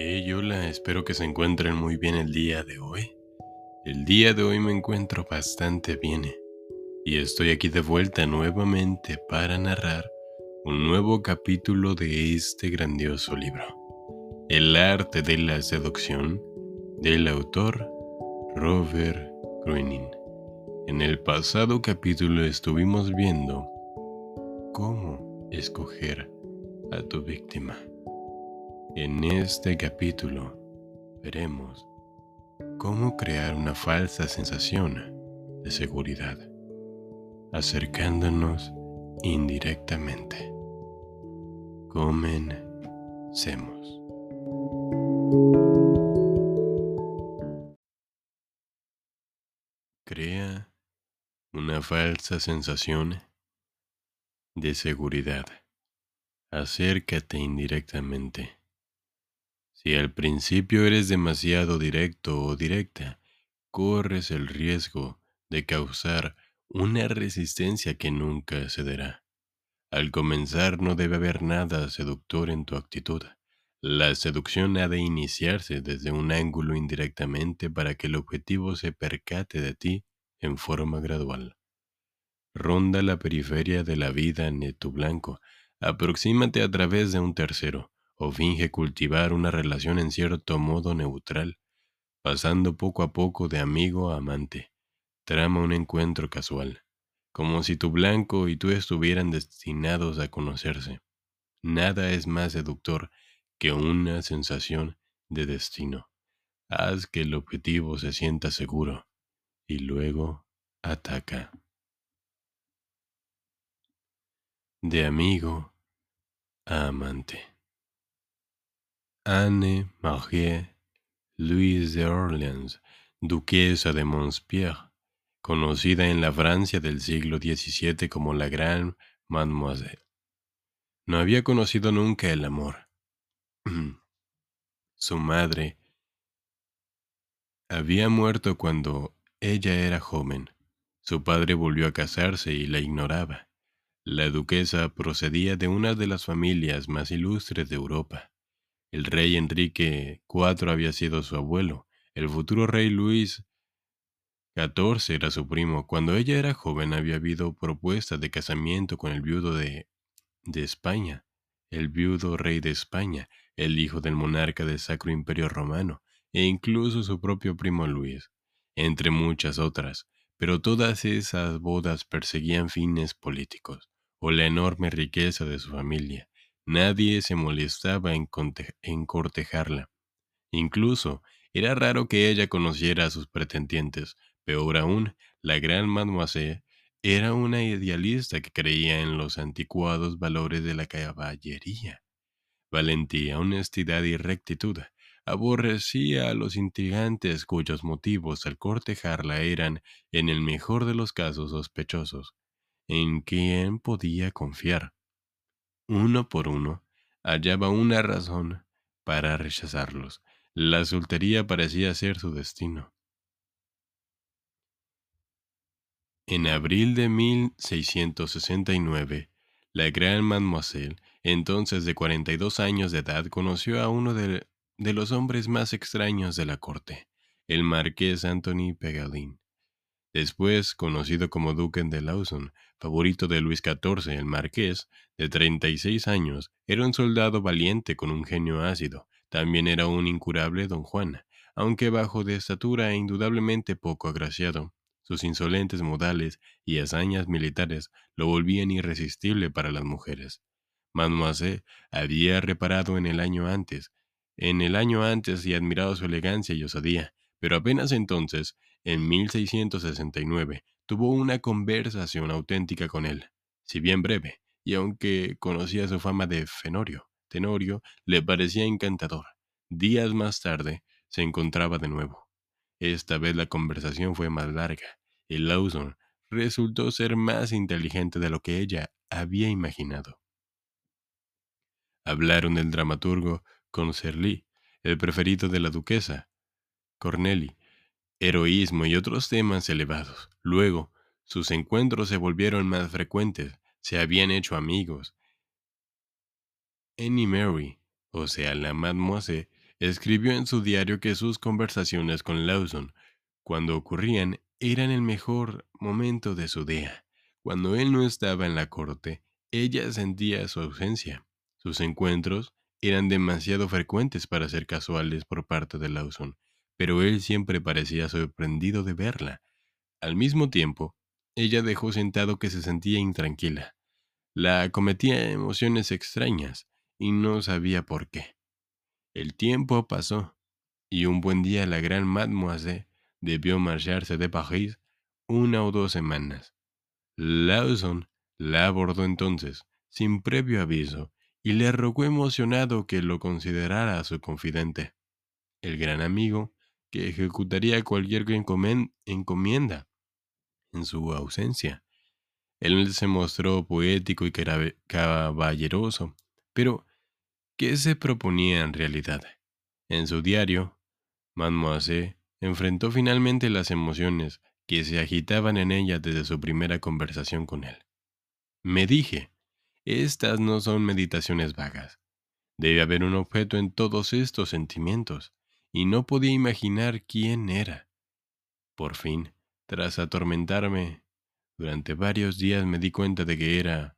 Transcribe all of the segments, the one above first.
Hey, hola, espero que se encuentren muy bien el día de hoy. El día de hoy me encuentro bastante bien y estoy aquí de vuelta nuevamente para narrar un nuevo capítulo de este grandioso libro, El arte de la seducción, del autor Robert Gruening. En el pasado capítulo estuvimos viendo cómo escoger a tu víctima. En este capítulo veremos cómo crear una falsa sensación de seguridad, acercándonos indirectamente. Comencemos. Crea una falsa sensación de seguridad. Acércate indirectamente. Si al principio eres demasiado directo o directa, corres el riesgo de causar una resistencia que nunca cederá. Al comenzar no debe haber nada seductor en tu actitud. La seducción ha de iniciarse desde un ángulo indirectamente para que el objetivo se percate de ti en forma gradual. Ronda la periferia de la vida en tu blanco, aproxímate a través de un tercero, o finge cultivar una relación en cierto modo neutral, pasando poco a poco de amigo a amante. Trama un encuentro casual, como si tu blanco y tú estuvieran destinados a conocerse. Nada es más seductor que una sensación de destino. Haz que el objetivo se sienta seguro y luego ataca. De amigo a amante. Anne-Marie Louise de Orleans, duquesa de Montpierre, conocida en la Francia del siglo XVII como la Gran Mademoiselle. No había conocido nunca el amor. Su madre había muerto cuando ella era joven. Su padre volvió a casarse y la ignoraba. La duquesa procedía de una de las familias más ilustres de Europa. El rey Enrique IV había sido su abuelo. El futuro rey Luis XIV era su primo. Cuando ella era joven había habido propuestas de casamiento con el viudo de, España, el viudo rey de España, el hijo del monarca del Sacro Imperio Romano, e incluso su propio primo Luis, entre muchas otras. Pero todas esas bodas perseguían fines políticos, o la enorme riqueza de su familia, Nadie se molestaba en, cortejarla. Incluso era raro que ella conociera a sus pretendientes. Peor aún, la gran mademoiselle era una idealista que creía en los anticuados valores de la caballería. Valentía, honestidad y rectitud. Aborrecía a los intrigantes cuyos motivos al cortejarla eran, en el mejor de los casos, sospechosos. ¿En quién podía confiar? Uno por uno, hallaba una razón para rechazarlos. La soltería parecía ser su destino. En abril de 1669, la gran mademoiselle, entonces de 42 años de edad, conoció a uno de, los hombres más extraños de la corte, el marqués Anthony Pegalin. Después conocido como Duque de Lawson, favorito de Luis XIV, el marqués, de 36 años, era un soldado valiente con un genio ácido. También era un incurable don Juan, aunque bajo de estatura e indudablemente poco agraciado. Sus insolentes modales y hazañas militares lo volvían irresistible para las mujeres. Mademoiselle había reparado en el año antes, en el año antes y admirado su elegancia y osadía, pero apenas entonces en 1669 tuvo una conversación auténtica con él, si bien breve, y aunque conocía su fama de Fenorio, Tenorio le parecía encantador. Días más tarde se encontraba de nuevo. Esta vez la conversación fue más larga, y Lawson resultó ser más inteligente de lo que ella había imaginado. Hablaron del dramaturgo Concerly, el preferido de la duquesa, Corneli, heroísmo y otros temas elevados. Luego, sus encuentros se volvieron más frecuentes, se habían hecho amigos. Annie Mary, o sea, la mademoiselle, escribió en su diario que sus conversaciones con Lawson, cuando ocurrían, eran el mejor momento de su día. Cuando él no estaba en la corte, ella sentía su ausencia. Sus encuentros eran demasiado frecuentes para ser casuales por parte de Lawson, pero él siempre parecía sorprendido de verla. Al mismo tiempo, ella dejó sentado que se sentía intranquila. La acometía emociones extrañas y no sabía por qué. El tiempo pasó, y un buen día la gran mademoiselle debió marcharse de París una o dos semanas. Lawson la abordó entonces, sin previo aviso, y le rogó emocionado que lo considerara su confidente. El gran amigo, que ejecutaría cualquier encomienda en su ausencia. Él se mostró poético y caballeroso, pero ¿qué se proponía en realidad? En su diario, Mademoiselle enfrentó finalmente las emociones que se agitaban en ella desde su primera conversación con él. Me dije, estas no son meditaciones vagas. Debe haber un objeto en todos estos sentimientos, y no podía imaginar quién era. Por fin, tras atormentarme, durante varios días me di cuenta de que era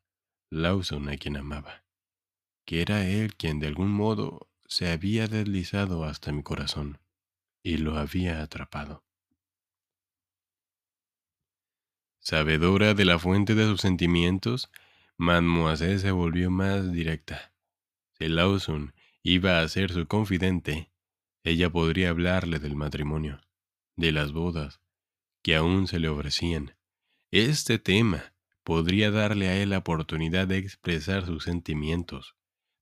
Lawson a quien amaba, que era él quien de algún modo se había deslizado hasta mi corazón y lo había atrapado. Sabedora de la fuente de sus sentimientos, Mademoiselle se volvió más directa. Si Lawson iba a ser su confidente, ella podría hablarle del matrimonio, de las bodas, que aún se le ofrecían. Este tema podría darle a él la oportunidad de expresar sus sentimientos.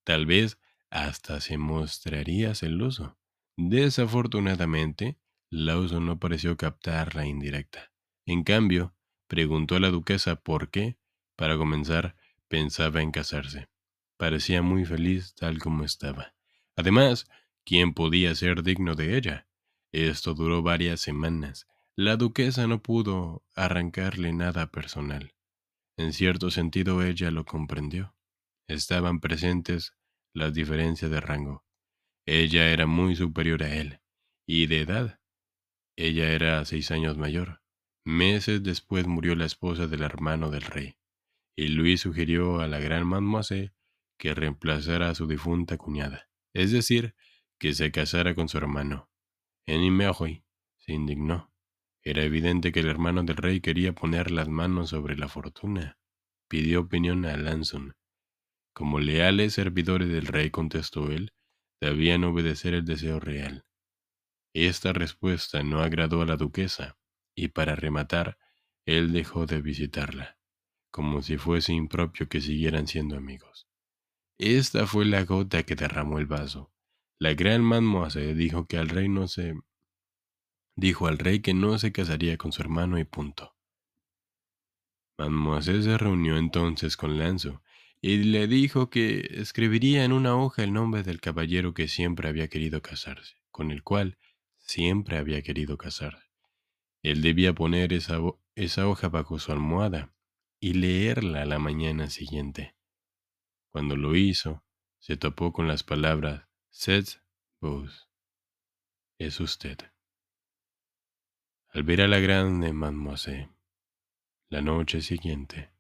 Tal vez hasta se mostraría celoso. Desafortunadamente, Lawson no pareció captar la indirecta. En cambio, preguntó a la duquesa por qué, para comenzar, pensaba en casarse. Parecía muy feliz tal como estaba. Además, ¿quién podía ser digno de ella? Esto duró varias semanas. La duquesa no pudo arrancarle nada personal. En cierto sentido ella lo comprendió. Estaban presentes las diferencias de rango. Ella era muy superior a él, y de edad. Ella era seis años mayor. Meses después murió la esposa del hermano del rey, y Luis sugirió a la gran mademoiselle que reemplazara a su difunta cuñada, es decir, que se casara con su hermano. Meroy se indignó. Era evidente que el hermano del rey quería poner las manos sobre la fortuna. Pidió opinión a Lanson. Como leales servidores del rey, contestó él, debían obedecer el deseo real. Esta respuesta no agradó a la duquesa, y para rematar, él dejó de visitarla, como si fuese impropio que siguieran siendo amigos. Esta fue la gota que derramó el vaso. La gran mademoiselle dijo que al rey no se dijo al rey que no se casaría con su hermano y punto. Mademoiselle se reunió entonces con Lanzo y le dijo que escribiría en una hoja el nombre del caballero que siempre había querido casarse, con el cual siempre había querido casarse. Él debía poner esa, esa hoja bajo su almohada y leerla la mañana siguiente. Cuando lo hizo, se topó con las palabras Seth vos. Es usted. Al ver a la grande mademoiselle, la noche siguiente,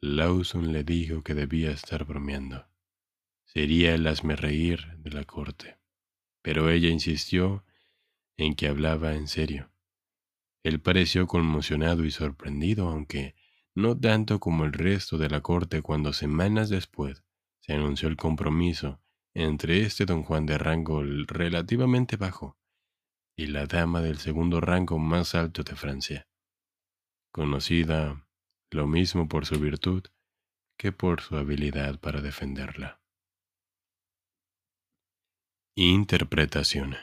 Lawson le dijo que debía estar bromeando. Sería el reír de la corte. Pero ella insistió en que hablaba en serio. Él pareció conmocionado y sorprendido, aunque no tanto como el resto de la corte cuando semanas después se anunció el compromiso entre este don Juan de rango relativamente bajo y la dama del segundo rango más alto de Francia, conocida lo mismo por su virtud que por su habilidad para defenderla. Interpretación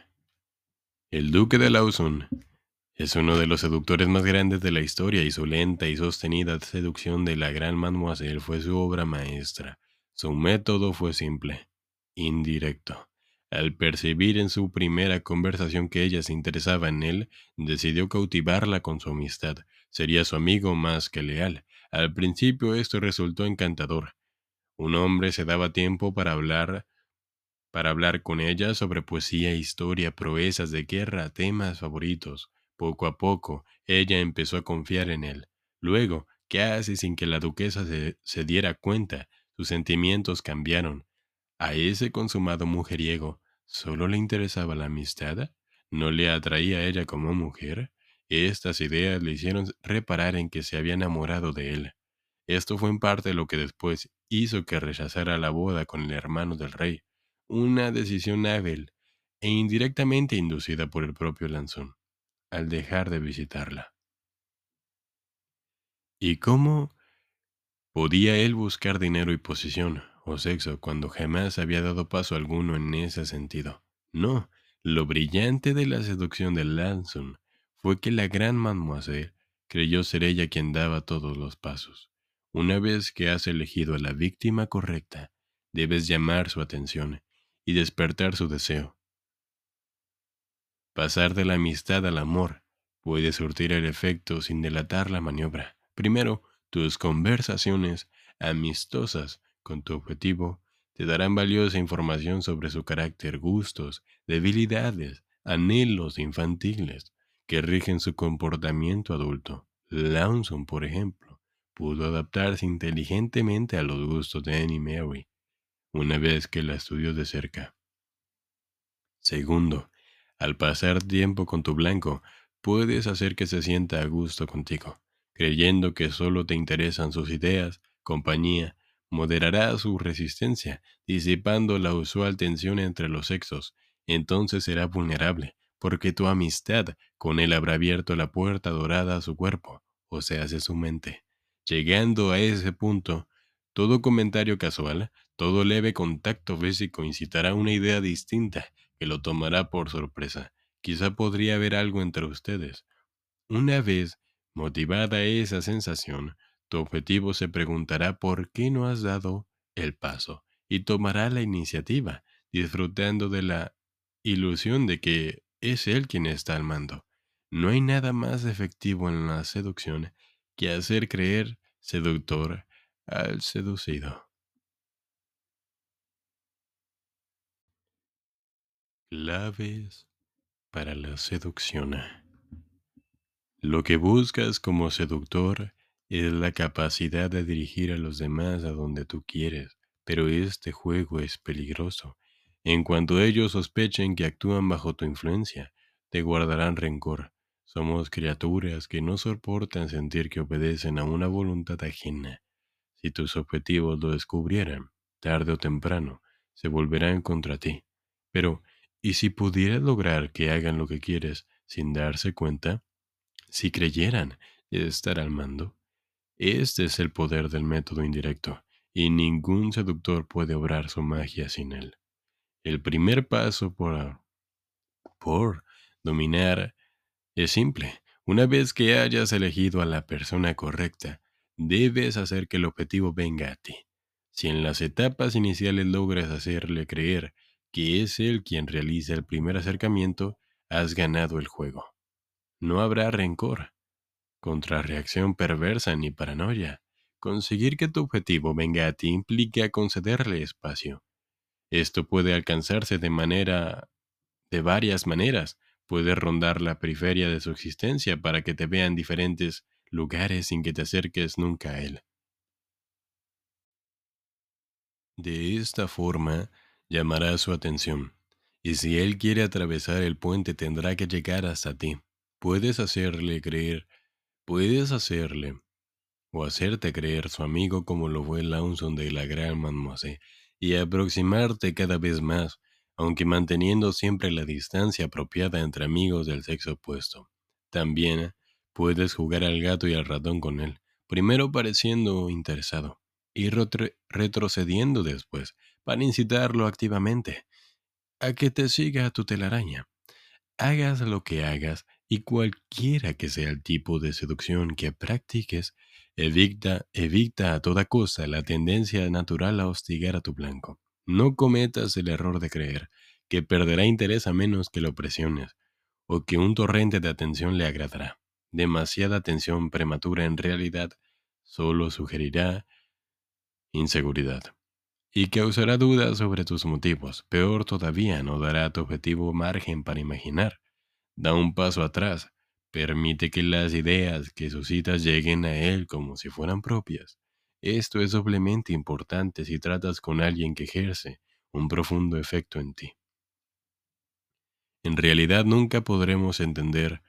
El duque de Lawson es uno de los seductores más grandes de la historia y su lenta y sostenida seducción de la gran mademoiselle fue su obra maestra. Su método fue simple, indirecto. Al percibir en su primera conversación que ella se interesaba en él, decidió cautivarla con su amistad, sería su amigo más que leal. Al principio esto resultó encantador. Un hombre se daba tiempo para hablar para hablar con ella sobre poesía, historia, proezas de guerra, temas favoritos. Poco a poco, ella empezó a confiar en él. Luego, casi sin que la duquesa se, se diera cuenta, sus sentimientos cambiaron. A ese consumado mujeriego, ¿solo le interesaba la amistad? ¿No le atraía a ella como mujer? Estas ideas le hicieron reparar en que se había enamorado de él. Esto fue en parte lo que después hizo que rechazara la boda con el hermano del rey, una decisión hábil e indirectamente inducida por el propio Lanzón, al dejar de visitarla. ¿Y cómo podía él buscar dinero y posición sexo cuando jamás había dado paso alguno en ese sentido? No, lo brillante de la seducción de Lanson fue que la gran mademoiselle creyó ser ella quien daba todos los pasos. Una vez que has elegido a la víctima correcta, debes llamar su atención y despertar su deseo. Pasar de la amistad al amor puede surtir el efecto sin delatar la maniobra. Primero, tus conversaciones amistosas con tu objetivo te darán valiosa información sobre su carácter, gustos, debilidades, anhelos infantiles que rigen su comportamiento adulto. Lawson, por ejemplo, pudo adaptarse inteligentemente a los gustos de Annie Mary una vez que la estudió de cerca. Segundo, al pasar tiempo con tu blanco, puedes hacer que se sienta a gusto contigo, creyendo que solo te interesan sus ideas, compañía, moderará su resistencia, disipando la usual tensión entre los sexos, entonces será vulnerable, porque tu amistad con él habrá abierto la puerta dorada a su cuerpo, o sea, hace su mente. Llegando a ese punto, todo comentario casual, todo leve contacto físico incitará una idea distinta que lo tomará por sorpresa. Quizá podría haber algo entre ustedes. Una vez motivada esa sensación, tu objetivo se preguntará por qué no has dado el paso y tomará la iniciativa, disfrutando de la ilusión de que es él quien está al mando. No hay nada más efectivo en la seducción que hacer creer seductor al seducido. Claves para la seducción. Lo que buscas como seductor es la capacidad de dirigir a los demás a donde tú quieres, pero este juego es peligroso. En cuanto ellos sospechen que actúan bajo tu influencia, te guardarán rencor. Somos criaturas que no soportan sentir que obedecen a una voluntad ajena. Si tus objetivos lo descubrieran, tarde o temprano, se volverán contra ti. Pero, ¿y si pudieras lograr que hagan lo que quieres sin darse cuenta? Si creyeran estar al mando, este es el poder del método indirecto, y ningún seductor puede obrar su magia sin él. El primer paso por, por dominar es simple. Una vez que hayas elegido a la persona correcta, debes hacer que el objetivo venga a ti. Si en las etapas iniciales logras hacerle creer que es él quien realiza el primer acercamiento, has ganado el juego. No habrá rencor, contrarreacción perversa ni paranoia. Conseguir que tu objetivo venga a ti implica concederle espacio. Esto puede alcanzarse de manera de varias maneras. Puedes rondar la periferia de su existencia para que te vean diferentes lugares sin que te acerques nunca a él. De esta forma, llamará su atención, y si él quiere atravesar el puente tendrá que llegar hasta ti. Puedes hacerle creer Puedes hacerle o hacerte creer su amigo como lo fue Lawson de la gran mademoiselle y aproximarte cada vez más, aunque manteniendo siempre la distancia apropiada entre amigos del sexo opuesto. También puedes jugar al gato y al ratón con él, primero pareciendo interesado y retrocediendo después, para incitarlo activamente a que te siga tu telaraña. Hagas lo que hagas, y cualquiera que sea el tipo de seducción que practiques, evita, evita a toda cosa la tendencia natural a hostigar a tu blanco. No cometas el error de creer que perderá interés a menos que lo presiones, o que un torrente de atención le agradará. Demasiada atención prematura en realidad solo sugerirá inseguridad. y causará dudas sobre tus motivos. Peor todavía, no dará a tu objetivo margen para imaginar. Da un paso atrás, permite que las ideas que suscitas lleguen a él como si fueran propias. Esto es doblemente importante si tratas con alguien que ejerce un profundo efecto en ti. En realidad nunca podremos entender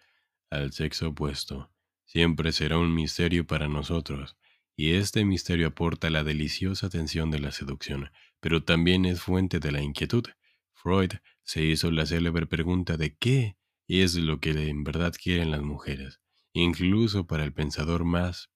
al sexo opuesto. Siempre será un misterio para nosotros, y este misterio aporta la deliciosa tensión de la seducción, pero también es fuente de la inquietud. Freud se hizo la célebre pregunta de qué es lo que en verdad quieren las mujeres. Incluso para el pensador más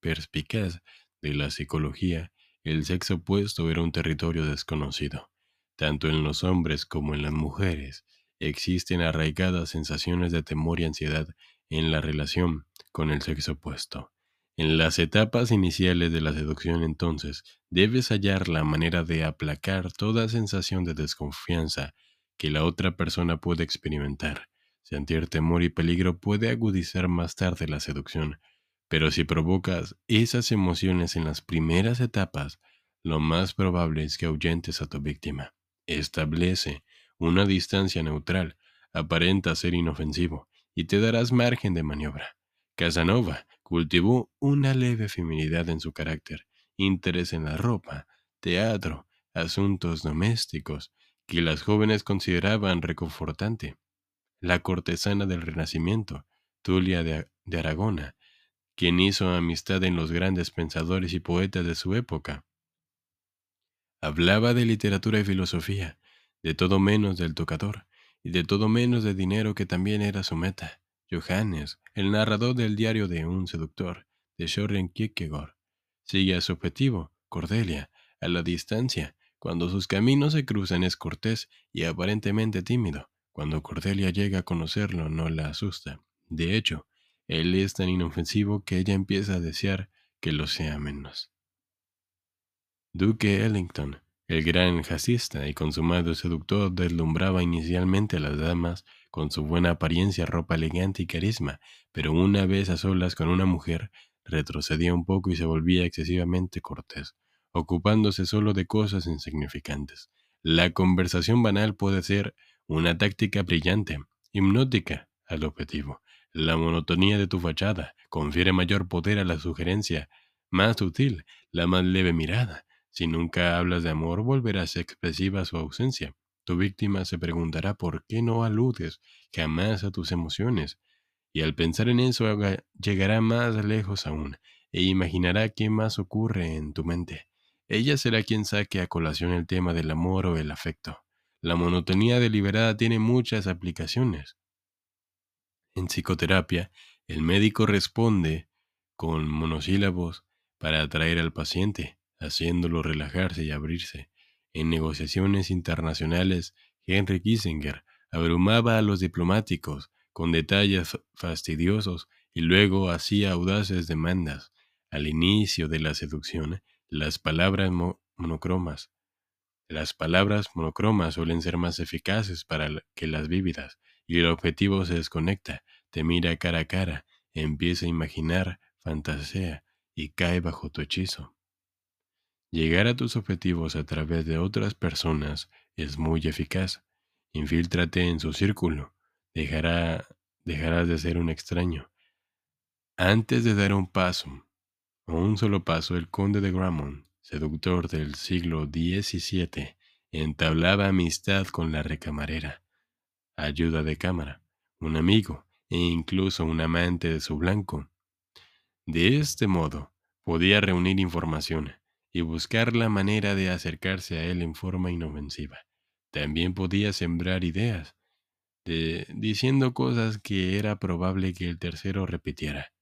perspicaz de la psicología, el sexo opuesto era un territorio desconocido. Tanto en los hombres como en las mujeres existen arraigadas sensaciones de temor y ansiedad en la relación con el sexo opuesto. En las etapas iniciales de la seducción entonces, debes hallar la manera de aplacar toda sensación de desconfianza que la otra persona puede experimentar. Sentir temor y peligro puede agudizar más tarde la seducción, pero si provocas esas emociones en las primeras etapas, lo más probable es que ahuyentes a tu víctima. Establece una distancia neutral, aparenta ser inofensivo, y te darás margen de maniobra. Casanova cultivó una leve feminidad en su carácter, interés en la ropa, teatro, asuntos domésticos, que las jóvenes consideraban reconfortante. La cortesana del Renacimiento, Tulia de, de Aragona, quien hizo amistad en los grandes pensadores y poetas de su época. Hablaba de literatura y filosofía, de todo menos del tocador, y de todo menos de dinero que también era su meta. Johannes, el narrador del diario de un seductor, de Soren Kierkegaard, sigue a su objetivo, Cordelia, a la distancia. Cuando sus caminos se cruzan es cortés y aparentemente tímido. Cuando Cordelia llega a conocerlo no la asusta. De hecho, él es tan inofensivo que ella empieza a desear que lo sea menos. Duque Ellington el gran jazzista y consumado seductor deslumbraba inicialmente a las damas con su buena apariencia, ropa elegante y carisma, pero una vez a solas con una mujer, retrocedía un poco y se volvía excesivamente cortés, ocupándose solo de cosas insignificantes. La conversación banal puede ser una táctica brillante, hipnótica al objetivo. La monotonía de tu fachada confiere mayor poder a la sugerencia más sutil, la más leve mirada, si nunca hablas de amor, volverás expresiva su ausencia. Tu víctima se preguntará por qué no aludes jamás a tus emociones, y al pensar en eso llegará más lejos aún, e imaginará qué más ocurre en tu mente. Ella será quien saque a colación el tema del amor o el afecto. La monotonía deliberada tiene muchas aplicaciones. En psicoterapia, el médico responde con monosílabos para atraer al paciente haciéndolo relajarse y abrirse. En negociaciones internacionales, Henry Kissinger abrumaba a los diplomáticos con detalles fastidiosos y luego hacía audaces demandas. Al inicio de la seducción, las palabras monocromas. Las palabras monocromas suelen ser más eficaces para que las vívidas, y el objetivo se desconecta, te mira cara a cara, empieza a imaginar, fantasea y cae bajo tu hechizo. Llegar a tus objetivos a través de otras personas es muy eficaz. Infíltrate en su círculo. Dejará, dejarás de ser un extraño. Antes de dar un paso, o un solo paso, el conde de Gramont, seductor del siglo XVII, entablaba amistad con la recamarera, ayuda de cámara, un amigo e incluso un amante de su blanco. De este modo, podía reunir información, y buscar la manera de acercarse a él en forma inofensiva. También podía sembrar ideas, de, diciendo cosas que era probable que el tercero repitiera,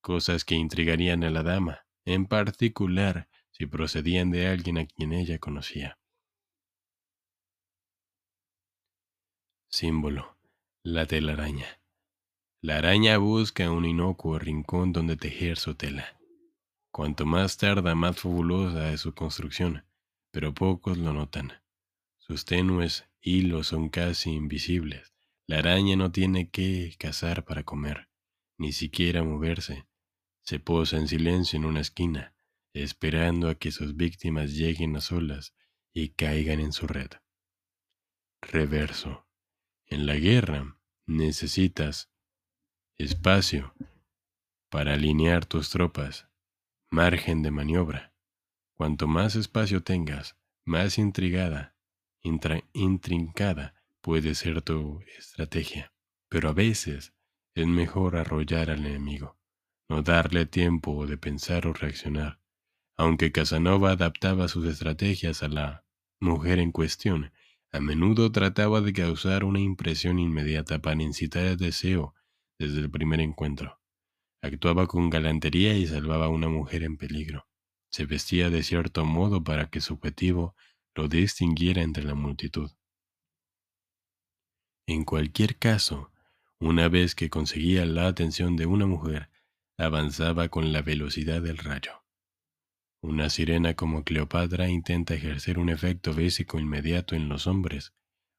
cosas que intrigarían a la dama, en particular si procedían de alguien a quien ella conocía. Símbolo. La telaraña. La araña busca un inocuo rincón donde tejer su tela. Cuanto más tarda, más fabulosa es su construcción, pero pocos lo notan. Sus tenues hilos son casi invisibles. La araña no tiene que cazar para comer, ni siquiera moverse. Se posa en silencio en una esquina, esperando a que sus víctimas lleguen a solas y caigan en su red. Reverso. En la guerra necesitas espacio para alinear tus tropas, margen de maniobra. Cuanto más espacio tengas, más intrigada, intrincada puede ser tu estrategia. Pero a veces es mejor arrollar al enemigo, no darle tiempo de pensar o reaccionar. Aunque Casanova adaptaba sus estrategias a la mujer en cuestión, a menudo trataba de causar una impresión inmediata para incitar el deseo desde el primer encuentro. Actuaba con galantería y salvaba a una mujer en peligro. Se vestía de cierto modo para que su objetivo lo distinguiera entre la multitud. En cualquier caso, una vez que conseguía la atención de una mujer, avanzaba con la velocidad del rayo. Una sirena como Cleopatra intenta ejercer un efecto básico inmediato en los hombres,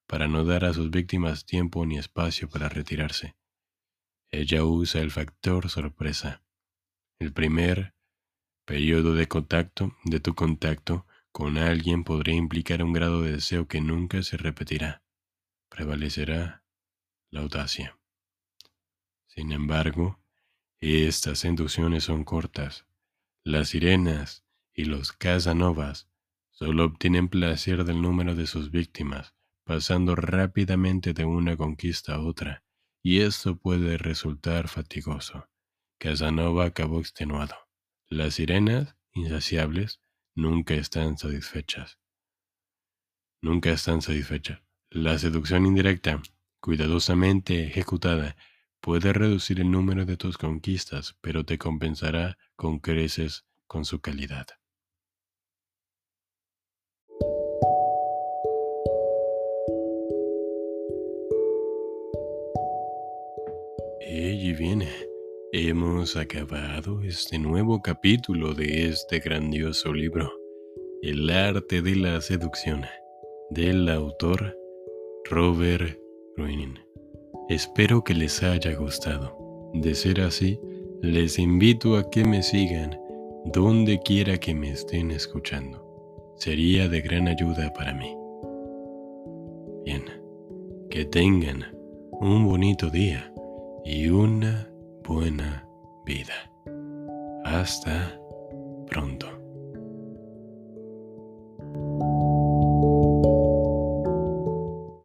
para no dar a sus víctimas tiempo ni espacio para retirarse. Ella usa el factor sorpresa. El primer periodo de contacto de tu contacto con alguien podría implicar un grado de deseo que nunca se repetirá. Prevalecerá la audacia. Sin embargo, estas inducciones son cortas. Las sirenas y los Casanovas solo obtienen placer del número de sus víctimas, pasando rápidamente de una conquista a otra y esto puede resultar fatigoso. Casanova acabó extenuado. Las sirenas, insaciables, nunca están satisfechas. Nunca están satisfechas. La seducción indirecta, cuidadosamente ejecutada, puede reducir el número de tus conquistas, pero te compensará con creces con su calidad. Y viene. Hemos acabado este nuevo capítulo de este grandioso libro, El arte de la seducción, del autor Robert Greene. Espero que les haya gustado. De ser así, les invito a que me sigan donde quiera que me estén escuchando. Sería de gran ayuda para mí. Bien, que tengan un bonito día y una buena vida. Hasta pronto.